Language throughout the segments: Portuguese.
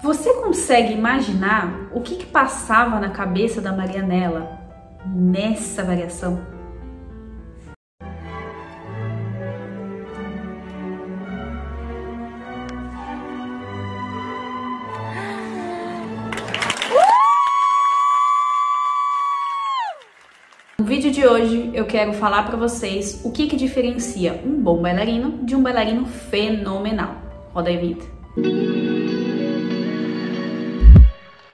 Você consegue imaginar o que, que passava na cabeça da Marianela nessa variação? No vídeo de hoje eu quero falar para vocês o que, que diferencia um bom bailarino de um bailarino fenomenal. Roda aí, Vitor.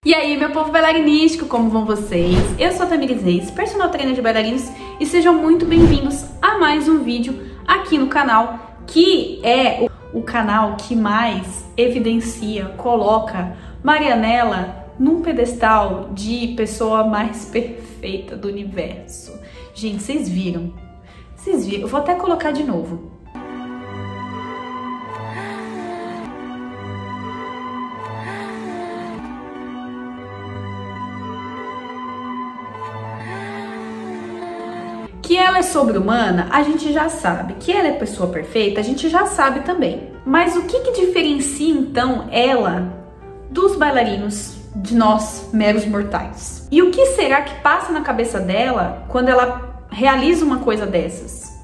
E aí, meu povo bailarinístico, como vão vocês? Eu sou a Tamires Reis, personal trainer de bailarinos, e sejam muito bem-vindos a mais um vídeo aqui no canal, que é o canal que mais evidencia, coloca Marianela num pedestal de pessoa mais perfeita do universo. Gente, vocês viram? Vocês viram? Eu vou até colocar de novo. Ela é sobre-humana, a gente já sabe. Que ela é pessoa perfeita, a gente já sabe também. Mas o que, que diferencia então ela dos bailarinos, de nós, meros mortais? E o que será que passa na cabeça dela quando ela realiza uma coisa dessas?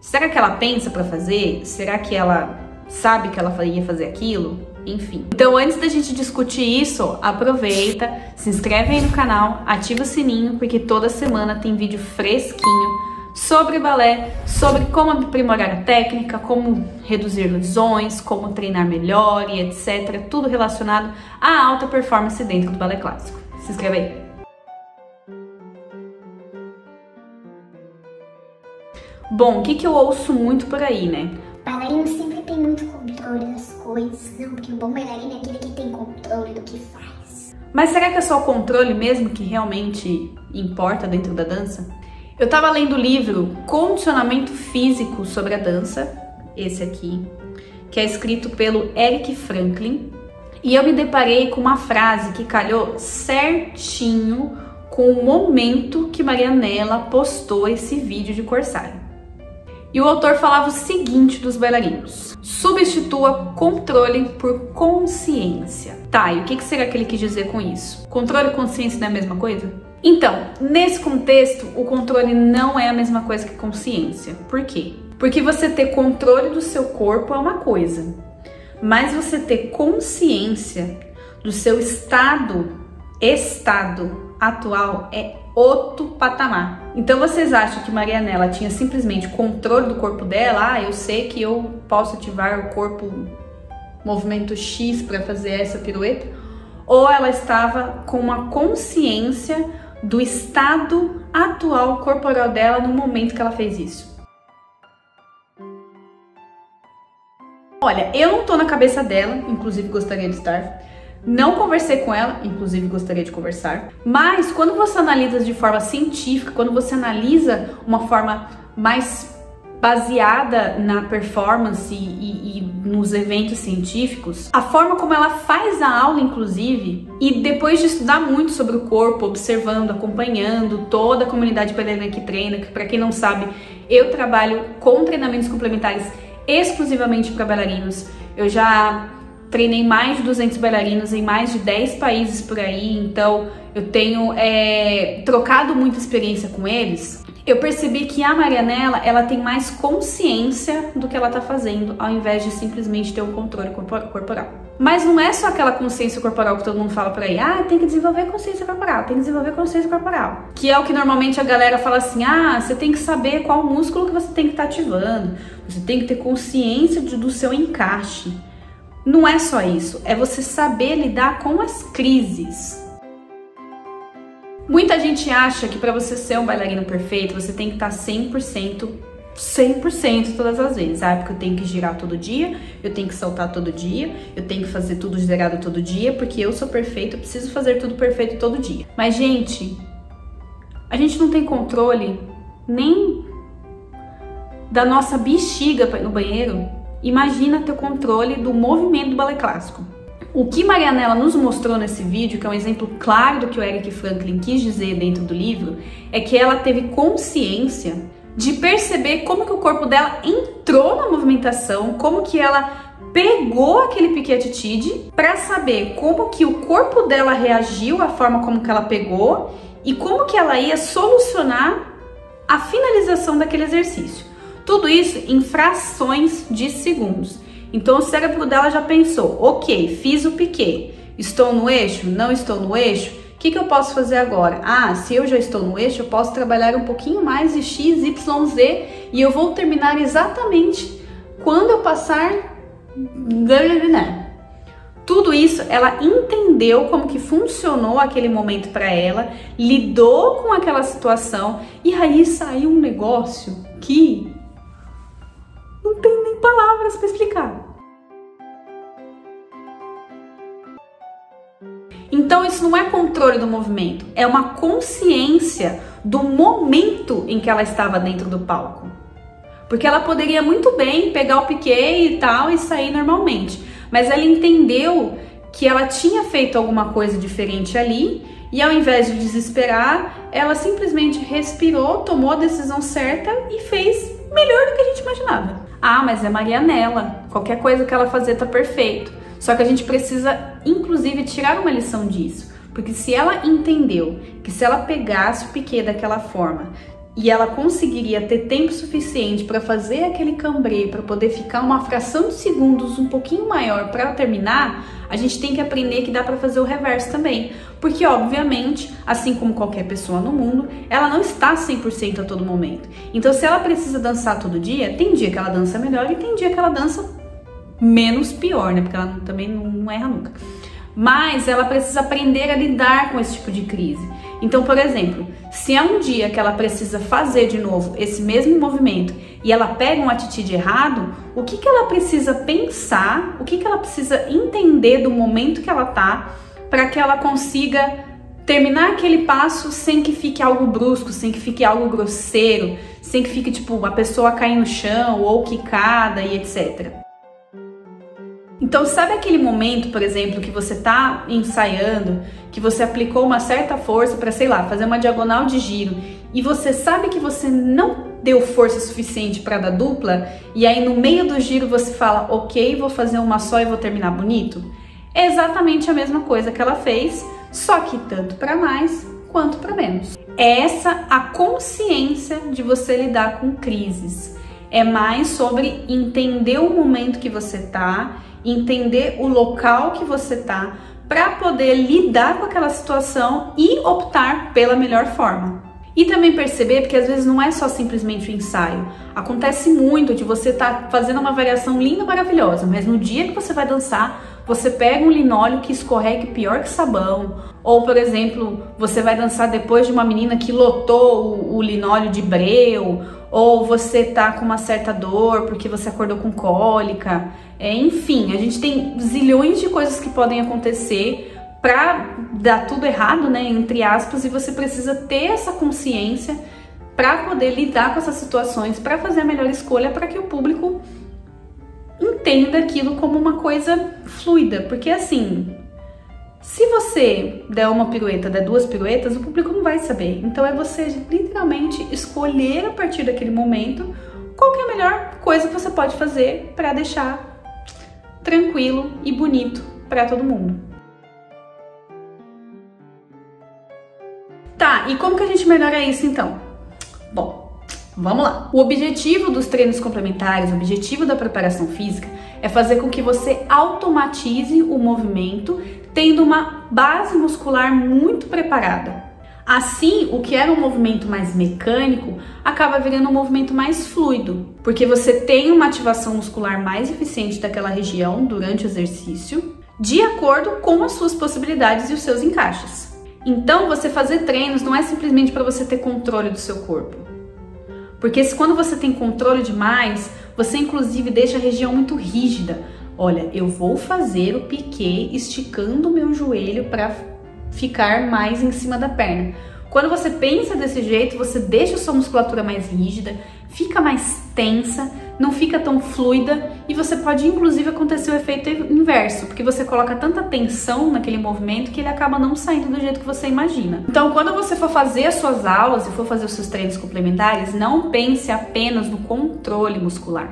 Será que ela pensa para fazer? Será que ela sabe que ela ia fazer aquilo? Enfim. Então, antes da gente discutir isso, aproveita, se inscreve aí no canal, ativa o sininho, porque toda semana tem vídeo fresquinho sobre balé, sobre como aprimorar a técnica, como reduzir lesões, como treinar melhor e etc. Tudo relacionado à alta performance dentro do balé clássico. Se inscreve aí. Bom, o que, que eu ouço muito por aí, né? Bailarino sempre tem muito controle das coisas. Não, porque o bom bailarino é aquele que tem controle do que faz. Mas será que é só o controle mesmo que realmente importa dentro da dança? Eu tava lendo o livro Condicionamento Físico sobre a Dança, esse aqui, que é escrito pelo Eric Franklin, e eu me deparei com uma frase que calhou certinho com o momento que Marianela postou esse vídeo de Corsário. E o autor falava o seguinte dos bailarinos: substitua controle por consciência. Tá, e o que será que ele quis dizer com isso? Controle e consciência não é a mesma coisa? Então, nesse contexto, o controle não é a mesma coisa que consciência. Por quê? Porque você ter controle do seu corpo é uma coisa, mas você ter consciência do seu estado, estado atual é outro patamar. Então vocês acham que Marianela tinha simplesmente controle do corpo dela? Ah, eu sei que eu posso ativar o corpo movimento X para fazer essa pirueta? Ou ela estava com uma consciência do estado atual corporal dela no momento que ela fez isso? Olha, eu não tô na cabeça dela, inclusive gostaria de estar. Não conversei com ela, inclusive gostaria de conversar. Mas quando você analisa de forma científica, quando você analisa uma forma mais baseada na performance e, e, nos eventos científicos, a forma como ela faz a aula, inclusive, e depois de estudar muito sobre o corpo, observando, acompanhando toda a comunidade bailarina que treina, que para quem não sabe, eu trabalho com treinamentos complementares exclusivamente para bailarinos. Eu já treinei mais de 200 bailarinos em mais de 10 países por aí, então eu tenho é, trocado muita experiência com eles. Eu percebi que a Marianela, ela tem mais consciência do que ela tá fazendo, ao invés de simplesmente ter um controle corporal. Mas não é só aquela consciência corporal que todo mundo fala por aí, ah, tem que desenvolver consciência corporal, tem que desenvolver consciência corporal. Que é o que normalmente a galera fala assim, ah, você tem que saber qual músculo que você tem que estar tá ativando, você tem que ter consciência de, do seu encaixe. Não é só isso, é você saber lidar com as crises. Muita gente acha que para você ser um bailarino perfeito, você tem que estar 100% 100% todas as vezes. Ah, porque eu tenho que girar todo dia, eu tenho que saltar todo dia, eu tenho que fazer tudo zerado todo dia, porque eu sou perfeito, eu preciso fazer tudo perfeito todo dia. Mas, gente, a gente não tem controle nem da nossa bexiga no banheiro imagina ter controle do movimento do balé clássico. O que Marianela nos mostrou nesse vídeo, que é um exemplo claro do que o Eric Franklin quis dizer dentro do livro, é que ela teve consciência de perceber como que o corpo dela entrou na movimentação, como que ela pegou aquele piquet atitude para saber como que o corpo dela reagiu à forma como que ela pegou e como que ela ia solucionar a finalização daquele exercício. Tudo isso em frações de segundos. Então o cérebro dela já pensou: ok, fiz o piquet, estou no eixo, não estou no eixo, o que, que eu posso fazer agora? Ah, se eu já estou no eixo, eu posso trabalhar um pouquinho mais de X, Y, Z e eu vou terminar exatamente quando eu passar. Tudo isso ela entendeu como que funcionou aquele momento para ela, lidou com aquela situação e aí saiu um negócio que não tem nem palavras para explicar. Então isso não é controle do movimento, é uma consciência do momento em que ela estava dentro do palco. Porque ela poderia muito bem pegar o piquet e tal e sair normalmente, mas ela entendeu que ela tinha feito alguma coisa diferente ali e ao invés de desesperar, ela simplesmente respirou, tomou a decisão certa e fez melhor do que a gente imaginava. Ah, mas é Marianela. Qualquer coisa que ela fazer tá perfeito. Só que a gente precisa, inclusive, tirar uma lição disso. Porque se ela entendeu que se ela pegasse o piquet daquela forma, e ela conseguiria ter tempo suficiente para fazer aquele cambrê, para poder ficar uma fração de segundos um pouquinho maior para terminar, a gente tem que aprender que dá para fazer o reverso também. Porque, obviamente, assim como qualquer pessoa no mundo, ela não está 100% a todo momento. Então, se ela precisa dançar todo dia, tem dia que ela dança melhor e tem dia que ela dança menos pior, né? Porque ela também não erra nunca mas ela precisa aprender a lidar com esse tipo de crise. Então, por exemplo, se é um dia que ela precisa fazer de novo esse mesmo movimento e ela pega um atitude errado, o que, que ela precisa pensar, o que, que ela precisa entender do momento que ela tá para que ela consiga terminar aquele passo sem que fique algo brusco, sem que fique algo grosseiro, sem que fique tipo a pessoa cair no chão ou quicada e etc. Então, sabe aquele momento, por exemplo, que você está ensaiando, que você aplicou uma certa força para, sei lá, fazer uma diagonal de giro e você sabe que você não deu força suficiente para dar dupla e aí no meio do giro você fala, ok, vou fazer uma só e vou terminar bonito? É exatamente a mesma coisa que ela fez, só que tanto para mais quanto para menos. É essa a consciência de você lidar com crises. É mais sobre entender o momento que você tá entender o local que você tá para poder lidar com aquela situação e optar pela melhor forma. E também perceber, porque às vezes não é só simplesmente o ensaio. Acontece muito de você estar tá fazendo uma variação linda, maravilhosa, mas no dia que você vai dançar, você pega um linóleo que escorrega pior que sabão. Ou, por exemplo, você vai dançar depois de uma menina que lotou o, o linóleo de breu. Ou você tá com uma certa dor porque você acordou com cólica. É, enfim, a gente tem zilhões de coisas que podem acontecer para dar tudo errado, né, entre aspas, e você precisa ter essa consciência para poder lidar com essas situações, para fazer a melhor escolha para que o público entenda aquilo como uma coisa fluida, porque assim, se você der uma pirueta, der duas piruetas, o público não vai saber. Então é você literalmente escolher a partir daquele momento qual é a melhor coisa que você pode fazer para deixar tranquilo e bonito para todo mundo. Tá, e como que a gente melhora isso então? Bom, vamos lá. O objetivo dos treinos complementares, o objetivo da preparação física é fazer com que você automatize o movimento tendo uma base muscular muito preparada. Assim, o que era um movimento mais mecânico acaba virando um movimento mais fluido, porque você tem uma ativação muscular mais eficiente daquela região durante o exercício, de acordo com as suas possibilidades e os seus encaixes. Então, você fazer treinos não é simplesmente para você ter controle do seu corpo. Porque se quando você tem controle demais, você inclusive deixa a região muito rígida. Olha, eu vou fazer o piquet esticando o meu joelho para ficar mais em cima da perna. Quando você pensa desse jeito, você deixa sua musculatura mais rígida, fica mais tensa, não fica tão fluida e você pode inclusive acontecer o efeito inverso, porque você coloca tanta tensão naquele movimento que ele acaba não saindo do jeito que você imagina. Então, quando você for fazer as suas aulas e for fazer os seus treinos complementares, não pense apenas no controle muscular.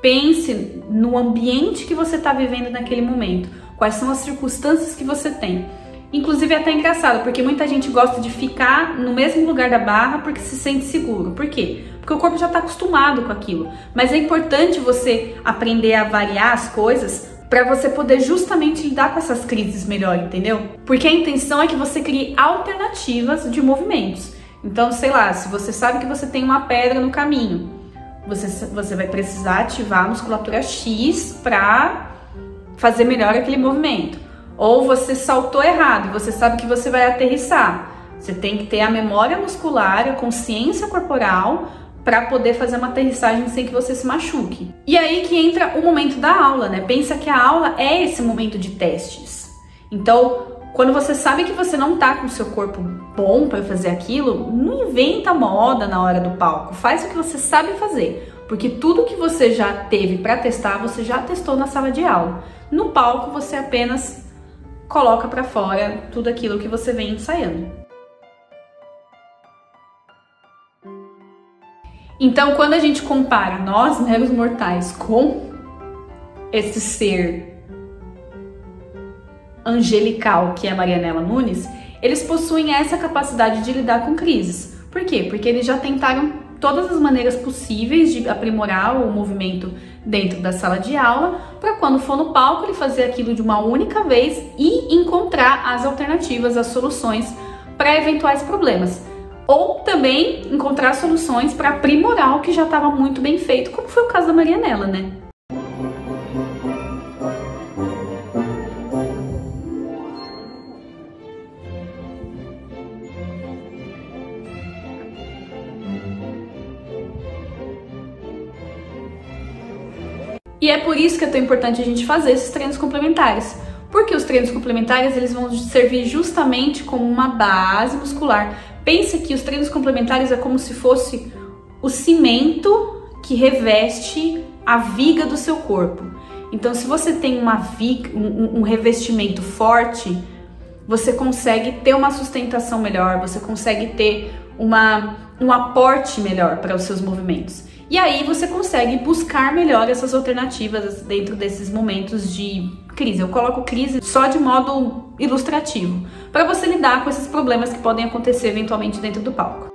Pense no ambiente que você está vivendo naquele momento, quais são as circunstâncias que você tem. Inclusive é até engraçado, porque muita gente gosta de ficar no mesmo lugar da barra porque se sente seguro. Por quê? Porque o corpo já está acostumado com aquilo. Mas é importante você aprender a variar as coisas para você poder justamente lidar com essas crises melhor, entendeu? Porque a intenção é que você crie alternativas de movimentos. Então, sei lá, se você sabe que você tem uma pedra no caminho, você, você vai precisar ativar a musculatura X para fazer melhor aquele movimento. Ou você saltou errado e você sabe que você vai aterrissar. Você tem que ter a memória muscular, a consciência corporal para poder fazer uma aterrissagem sem que você se machuque. E aí que entra o momento da aula, né? Pensa que a aula é esse momento de testes. Então, quando você sabe que você não tá com o seu corpo bom para fazer aquilo, não inventa moda na hora do palco. Faz o que você sabe fazer, porque tudo que você já teve para testar, você já testou na sala de aula. No palco você apenas coloca para fora tudo aquilo que você vem ensaiando. Então, quando a gente compara nós, meros mortais, com esse ser angelical que é Marianela Nunes, eles possuem essa capacidade de lidar com crises. Por quê? Porque eles já tentaram todas as maneiras possíveis de aprimorar o movimento dentro da sala de aula, para quando for no palco ele fazer aquilo de uma única vez e encontrar as alternativas, as soluções para eventuais problemas. Ou também encontrar soluções para aprimorar o que já estava muito bem feito, como foi o caso da Marianela, né? E é por isso que é tão importante a gente fazer esses treinos complementares. Porque os treinos complementares eles vão servir justamente como uma base muscular. Pensa que os treinos complementares é como se fosse o cimento que reveste a viga do seu corpo. Então, se você tem uma viga, um, um revestimento forte, você consegue ter uma sustentação melhor, você consegue ter uma, um aporte melhor para os seus movimentos. E aí você consegue buscar melhor essas alternativas dentro desses momentos de crise. Eu coloco crise só de modo ilustrativo, para você lidar com esses problemas que podem acontecer eventualmente dentro do palco.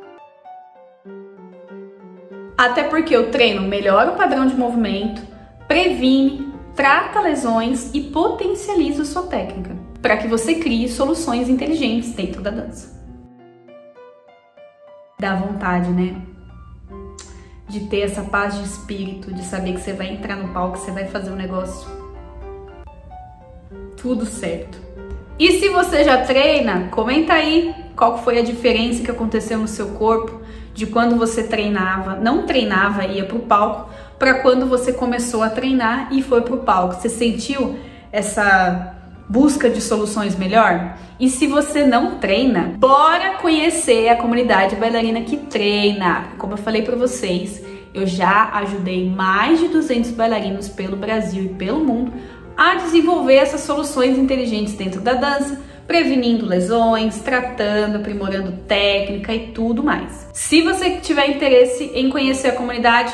Até porque o treino melhora o padrão de movimento, previne, trata lesões e potencializa sua técnica, para que você crie soluções inteligentes dentro da dança. Dá vontade, né? De ter essa paz de espírito, de saber que você vai entrar no palco, você vai fazer um negócio tudo certo. E se você já treina, comenta aí qual foi a diferença que aconteceu no seu corpo de quando você treinava, não treinava e ia pro palco, para quando você começou a treinar e foi pro palco. Você sentiu essa busca de soluções melhor? E se você não treina, bora conhecer a comunidade bailarina que treina. Como eu falei para vocês, eu já ajudei mais de 200 bailarinos pelo Brasil e pelo mundo a desenvolver essas soluções inteligentes dentro da dança, prevenindo lesões, tratando, aprimorando técnica e tudo mais. Se você tiver interesse em conhecer a comunidade,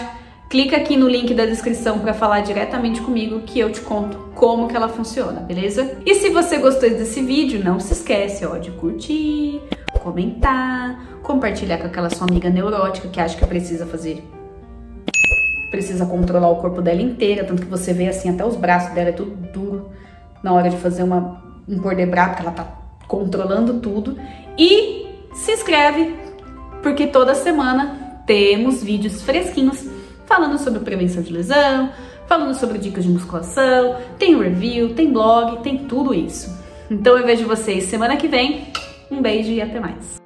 clica aqui no link da descrição para falar diretamente comigo que eu te conto como que ela funciona, beleza? E se você gostou desse vídeo, não se esquece ó, de curtir, comentar, compartilhar com aquela sua amiga neurótica que acha que precisa fazer precisa controlar o corpo dela inteira, tanto que você vê assim até os braços dela é tudo duro na hora de fazer uma um bra, porque ela tá controlando tudo. E se inscreve, porque toda semana temos vídeos fresquinhos falando sobre prevenção de lesão, falando sobre dicas de musculação, tem review, tem blog, tem tudo isso. Então eu vejo vocês semana que vem. Um beijo e até mais.